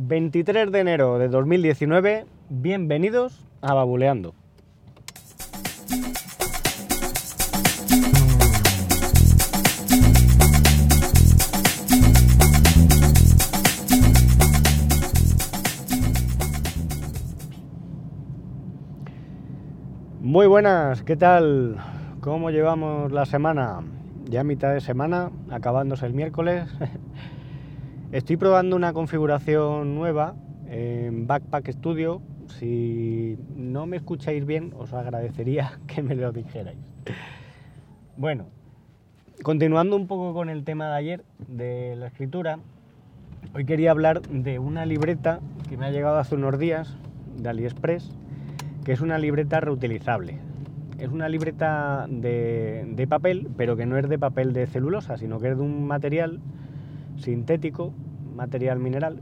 23 de enero de 2019, bienvenidos a Babuleando. Muy buenas, ¿qué tal? ¿Cómo llevamos la semana? Ya mitad de semana, acabándose el miércoles. Estoy probando una configuración nueva en Backpack Studio. Si no me escucháis bien, os agradecería que me lo dijerais. Bueno, continuando un poco con el tema de ayer de la escritura, hoy quería hablar de una libreta que me ha llegado hace unos días de AliExpress que es una libreta reutilizable. Es una libreta de, papel, pero que no es de papel de celulosa, sino que es de un material sintético, material mineral,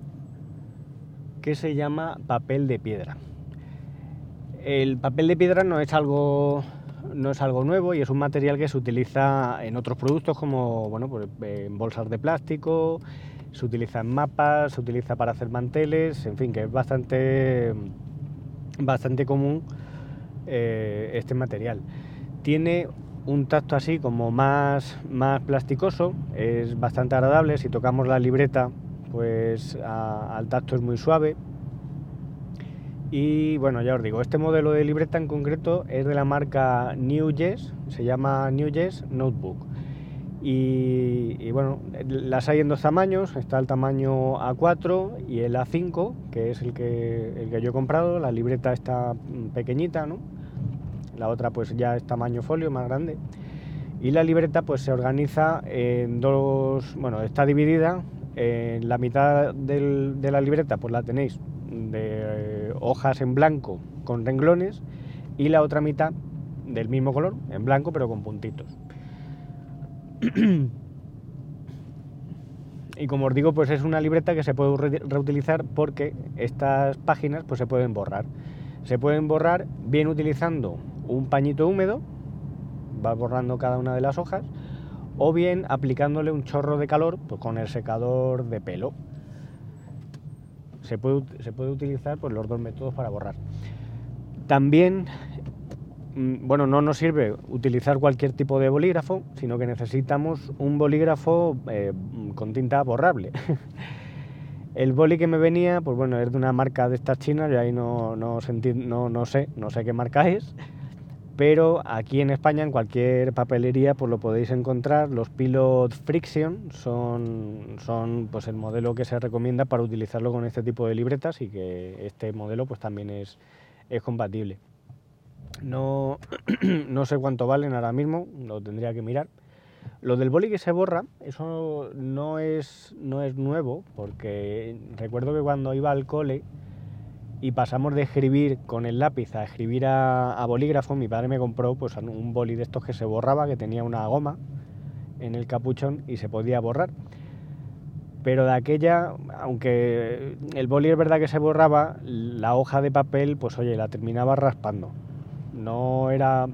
que se llama papel de piedra. El papel de piedra no es algo no es algo nuevo y es un material que se utiliza en otros productos como bueno, pues, en bolsas de plástico, se utiliza en mapas, se utiliza para hacer manteles, en fin, que es bastante bastante común eh, este material. Tiene un tacto así como más, más plasticoso, es bastante agradable, si tocamos la libreta pues al tacto es muy suave. Y bueno, ya os digo, este modelo de libreta en concreto es de la marca New Yes, se llama New Yes Notebook. Y, bueno, las hay en dos tamaños, está el tamaño A4 y el A5, que es el que, el que yo he comprado, la libreta está pequeñita, ¿no? La otra pues ya es tamaño folio, más grande. Y la libreta pues se organiza en dos, bueno, está dividida, en la mitad de la libreta pues la tenéis de hojas en blanco con renglones y la otra mitad del mismo color, en blanco pero con puntitos. y como os digo, pues es una libreta que se puede reutilizar porque estas páginas pues se pueden borrar. Se pueden borrar bien utilizando un pañito húmedo, va borrando cada una de las hojas, o bien aplicándole un chorro de calor pues, con el secador de pelo. Se puede, se puede utilizar pues, los dos métodos para borrar. También Mm, bueno, no nos sirve utilizar cualquier tipo de bolígrafo, sino que necesitamos un bolígrafo eh, con tinta borrable. El boli que me venía, pues bueno, es de una marca de estas chinas, y ahí no, no, no, sé, no sé qué marca es, pero aquí en España, en cualquier papelería, pues lo podéis encontrar. Los Pilot Friction son, son pues el modelo que se recomienda para utilizarlo con este tipo de libretas y que este modelo pues también es, es compatible. No, no sé cuánto valen ahora mismo, lo tendría que mirar. Lo del boli que se borra, eso no es, no es nuevo, porque recuerdo que cuando iba al cole y pasamos de escribir con el lápiz a escribir a, bolígrafo, mi padre me compró pues, un boli de estos que se borraba, que tenía una goma en el capuchón y se podía borrar. Pero de aquella, aunque el boli es verdad que se borraba, la hoja de papel, pues oye, la terminaba raspando. No era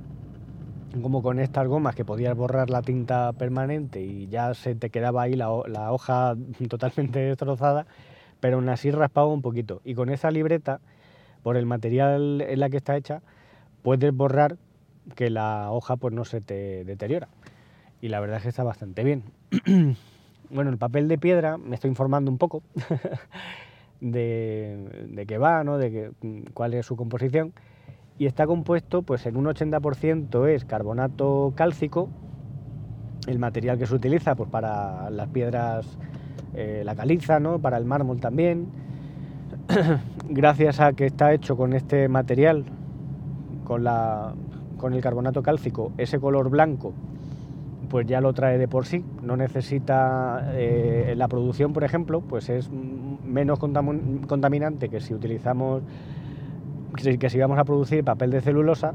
como con estas gomas que podías borrar la tinta permanente y ya se te quedaba ahí la, hoja totalmente destrozada, pero aún así raspaba un poquito. Y con esa libreta, por el material en la que está hecha, puedes borrar que la hoja pues no se te deteriora. Y la verdad es que está bastante bien. bueno, el papel de piedra, me estoy informando un poco de, de qué va, ¿no? de que, cuál es su composición y está compuesto pues en un 80% es carbonato cálcico, el material que se utiliza pues, para las piedras, eh, la caliza, ¿no? para el mármol también. Gracias a que está hecho con este material, con, la, con el carbonato cálcico, ese color blanco, pues ya lo trae de por sí, no necesita eh, la producción, por ejemplo, pues es menos contaminante que si utilizamos que si vamos a producir papel de celulosa,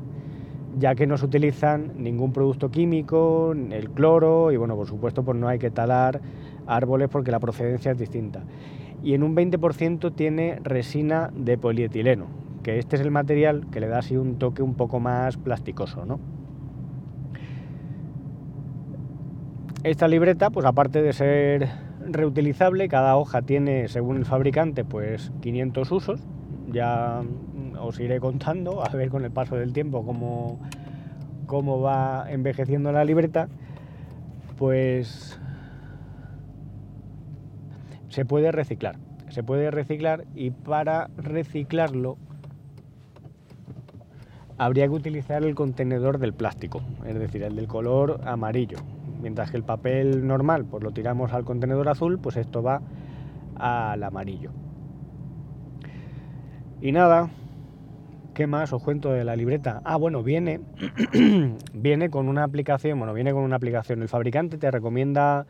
ya que no se utilizan ningún producto químico, el cloro y bueno, por supuesto pues no hay que talar árboles porque la procedencia es distinta. Y en un 20% tiene resina de polietileno, que este es el material que le da así un toque un poco más plasticoso, ¿no? Esta libreta, pues aparte de ser reutilizable, cada hoja tiene, según el fabricante, pues 500 usos. Ya os iré contando, a ver con el paso del tiempo cómo, cómo va envejeciendo la libreta. Pues se puede reciclar. Se puede reciclar y para reciclarlo habría que utilizar el contenedor del plástico, es decir, el del color amarillo. Mientras que el papel normal pues lo tiramos al contenedor azul, pues esto va al amarillo. Y nada, ¿qué más os cuento de la libreta? Ah, bueno, viene, viene con una aplicación, bueno, viene con una aplicación. El fabricante te recomienda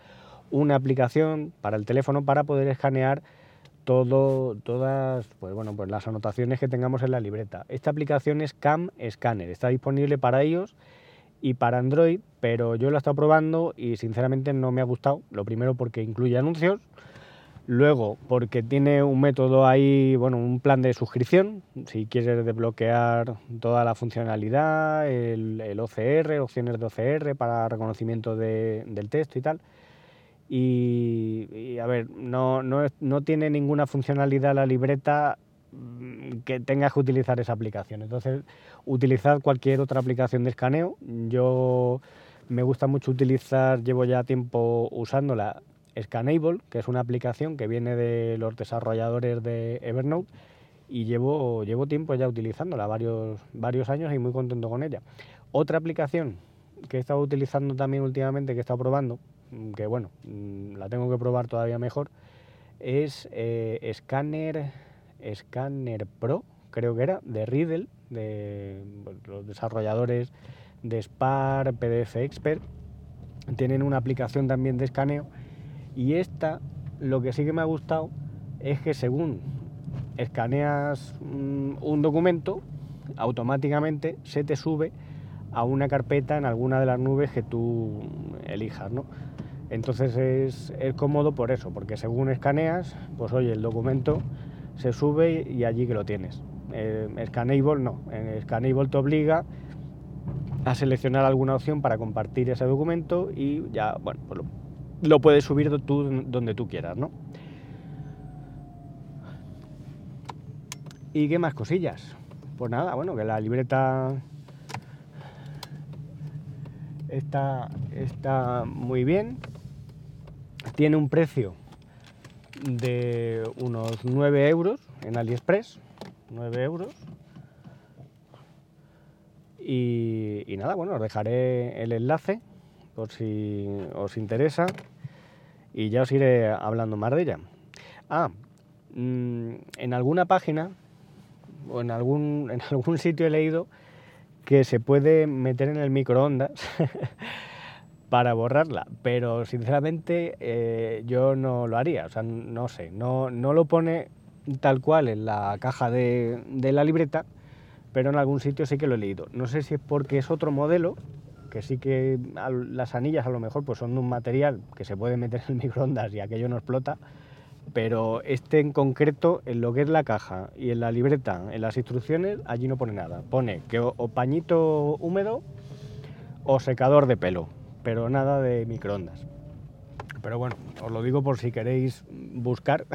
una aplicación para el teléfono para poder escanear todo, todas pues bueno, pues las anotaciones que tengamos en la libreta. Esta aplicación es Cam Scanner, está disponible para ellos y para Android, pero yo lo he estado probando y sinceramente no me ha gustado. Lo primero porque incluye anuncios, luego porque tiene un método ahí, bueno, un plan de suscripción, si quieres desbloquear toda la funcionalidad, el, OCR, opciones de OCR para reconocimiento del texto y tal. Y, a ver, no, no, tiene ninguna funcionalidad la libreta mm, que tengas que utilizar esa aplicación. Entonces, utilizad cualquier otra aplicación de escaneo. Yo me gusta mucho utilizar, llevo ya tiempo usándola, Scanable, que es una aplicación que viene de los desarrolladores de Evernote y llevo, llevo tiempo ya utilizándola, varios, varios años y muy contento con ella. Otra aplicación que he estado utilizando también últimamente, que he estado probando, que bueno, mm, la tengo que probar todavía mejor, es eh, Scanner, Scanner Pro, creo que era, de Riddle, de los desarrolladores de Spar, PDF Expert, tienen una aplicación también de escaneo y esta, lo que sí que me ha gustado es que según escaneas mm, un documento, automáticamente se te sube a una carpeta en alguna de las nubes que tú elijas, ¿no? Entonces es, cómodo por eso, porque según escaneas, pues oye, el documento se sube y allí que lo tienes. Eh, Scanable no, en Scanable te obliga a seleccionar alguna opción para compartir ese documento y ya, bueno, pues lo, puedes subir tú donde tú quieras, ¿no? ¿Y qué más cosillas? Pues nada, bueno, que la libreta está, está muy bien tiene un precio de unos 9 euros en AliExpress, 9 euros. Y, nada, bueno, os dejaré el enlace por si os interesa y ya os iré hablando más de ella. Ah, mm, en alguna página o en algún, en algún sitio he leído que se puede meter en el microondas para borrarla, pero sinceramente eh, yo no lo haría, o sea, no sé, no, no lo pone tal cual en la caja de, la libreta, pero en algún sitio sí que lo he leído. No sé si es porque es otro modelo, que sí que las anillas a lo mejor pues son de un material que se puede meter en el microondas y aquello no explota, pero este en concreto, en lo que es la caja y en la libreta, en las instrucciones, allí no pone nada. Pone que o pañito húmedo o secador de pelo pero nada de microondas. Pero bueno, os lo digo por si queréis buscar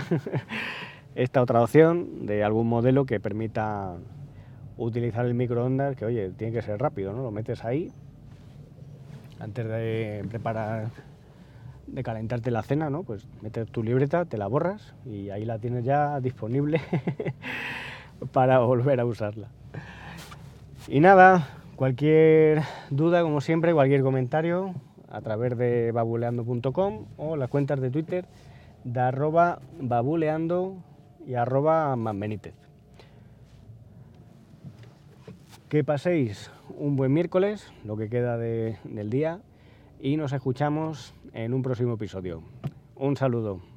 esta otra opción de algún modelo que permita utilizar el microondas, que oye, tiene que ser rápido, ¿no? Lo metes ahí antes de preparar, de calentarte la cena, ¿no? Pues metes tu libreta, te la borras y ahí la tienes ya disponible para volver a usarla. Y nada, Cualquier duda, como siempre, cualquier comentario a través de babuleando.com o las cuentas de Twitter de arroba babuleando y arroba manbenítez. Que paséis un buen miércoles, lo que queda del día, y nos escuchamos en un próximo episodio. Un saludo.